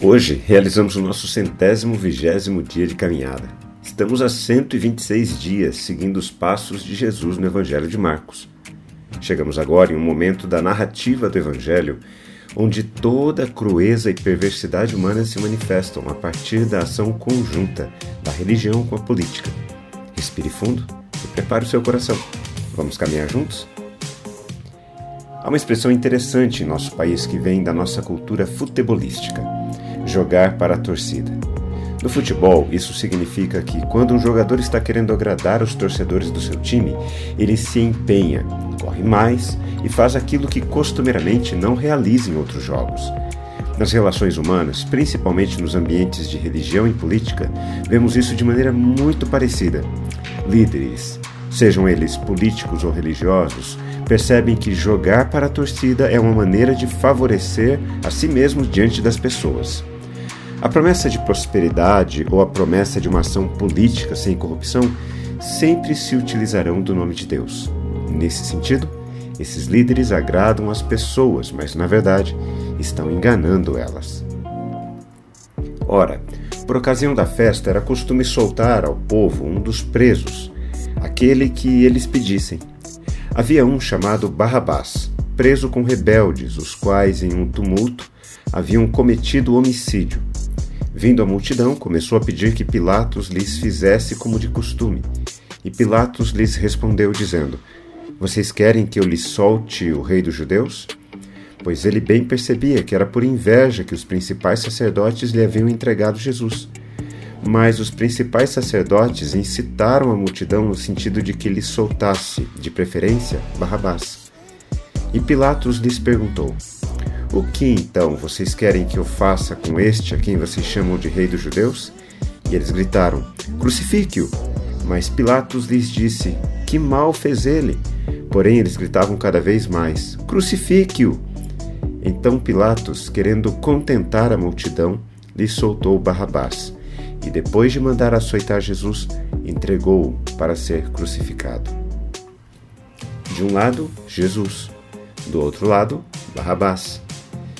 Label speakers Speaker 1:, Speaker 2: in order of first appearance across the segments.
Speaker 1: Hoje realizamos o nosso centésimo vigésimo dia de caminhada. Estamos a 126 dias seguindo os passos de Jesus no Evangelho de Marcos. Chegamos agora em um momento da narrativa do Evangelho onde toda a crueza e perversidade humana se manifestam a partir da ação conjunta da religião com a política. Respire fundo e prepare o seu coração. Vamos caminhar juntos? Há uma expressão interessante em nosso país que vem da nossa cultura futebolística: jogar para a torcida. No futebol, isso significa que quando um jogador está querendo agradar os torcedores do seu time, ele se empenha, corre mais e faz aquilo que costumeiramente não realiza em outros jogos. Nas relações humanas, principalmente nos ambientes de religião e política, vemos isso de maneira muito parecida. Líderes, sejam eles políticos ou religiosos, percebem que jogar para a torcida é uma maneira de favorecer a si mesmos diante das pessoas. A promessa de prosperidade ou a promessa de uma ação política sem corrupção sempre se utilizarão do nome de Deus. Nesse sentido, esses líderes agradam as pessoas, mas na verdade estão enganando elas. Ora, por ocasião da festa era costume soltar ao povo um dos presos, aquele que eles pedissem. Havia um chamado Barrabás, preso com rebeldes, os quais, em um tumulto, haviam cometido homicídio. Vindo a multidão, começou a pedir que Pilatos lhes fizesse como de costume. E Pilatos lhes respondeu, dizendo: Vocês querem que eu lhes solte o rei dos judeus? Pois ele bem percebia que era por inveja que os principais sacerdotes lhe haviam entregado Jesus. Mas os principais sacerdotes incitaram a multidão no sentido de que lhe soltasse, de preferência, Barrabás. E Pilatos lhes perguntou: o que então vocês querem que eu faça com este a quem vocês chamam de rei dos judeus? E eles gritaram: Crucifique-o! Mas Pilatos lhes disse: Que mal fez ele? Porém eles gritavam cada vez mais: Crucifique-o! Então Pilatos, querendo contentar a multidão, lhe soltou Barrabás, e depois de mandar açoitar Jesus, entregou-o para ser crucificado. De um lado, Jesus, do outro lado, Barrabás.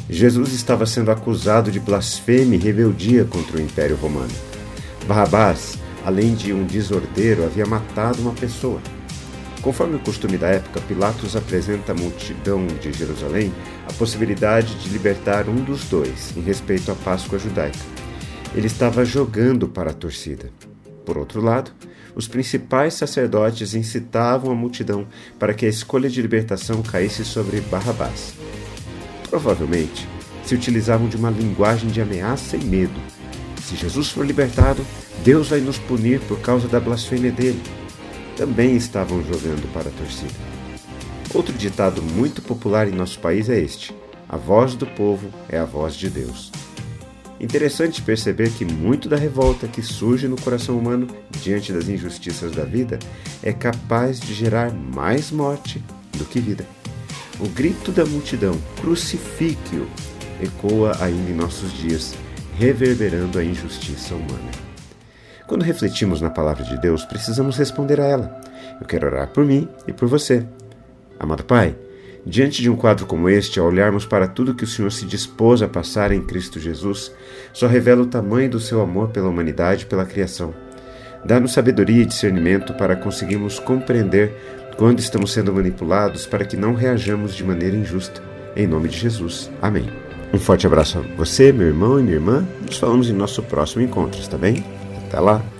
Speaker 1: Jesus estava sendo acusado de blasfêmia e rebeldia contra o Império Romano. Barrabás, além de um desordeiro, havia matado uma pessoa. Conforme o costume da época, Pilatos apresenta à multidão de Jerusalém a possibilidade de libertar um dos dois em respeito à Páscoa judaica. Ele estava jogando para a torcida. Por outro lado, os principais sacerdotes incitavam a multidão para que a escolha de libertação caísse sobre Barrabás. Provavelmente se utilizavam de uma linguagem de ameaça e medo. Se Jesus for libertado, Deus vai nos punir por causa da blasfêmia dele. Também estavam jogando para a torcida. Outro ditado muito popular em nosso país é este: A voz do povo é a voz de Deus. Interessante perceber que muito da revolta que surge no coração humano diante das injustiças da vida é capaz de gerar mais morte do que vida. O grito da multidão, crucifique-o, ecoa ainda em nossos dias, reverberando a injustiça humana. Quando refletimos na palavra de Deus, precisamos responder a ela. Eu quero orar por mim e por você. Amado Pai, diante de um quadro como este, ao olharmos para tudo que o Senhor se dispôs a passar em Cristo Jesus, só revela o tamanho do seu amor pela humanidade e pela criação. Dá-nos sabedoria e discernimento para conseguirmos compreender quando estamos sendo manipulados para que não reajamos de maneira injusta. Em nome de Jesus. Amém. Um forte abraço a você, meu irmão e minha irmã. Nos falamos em nosso próximo encontro, está bem? Até lá!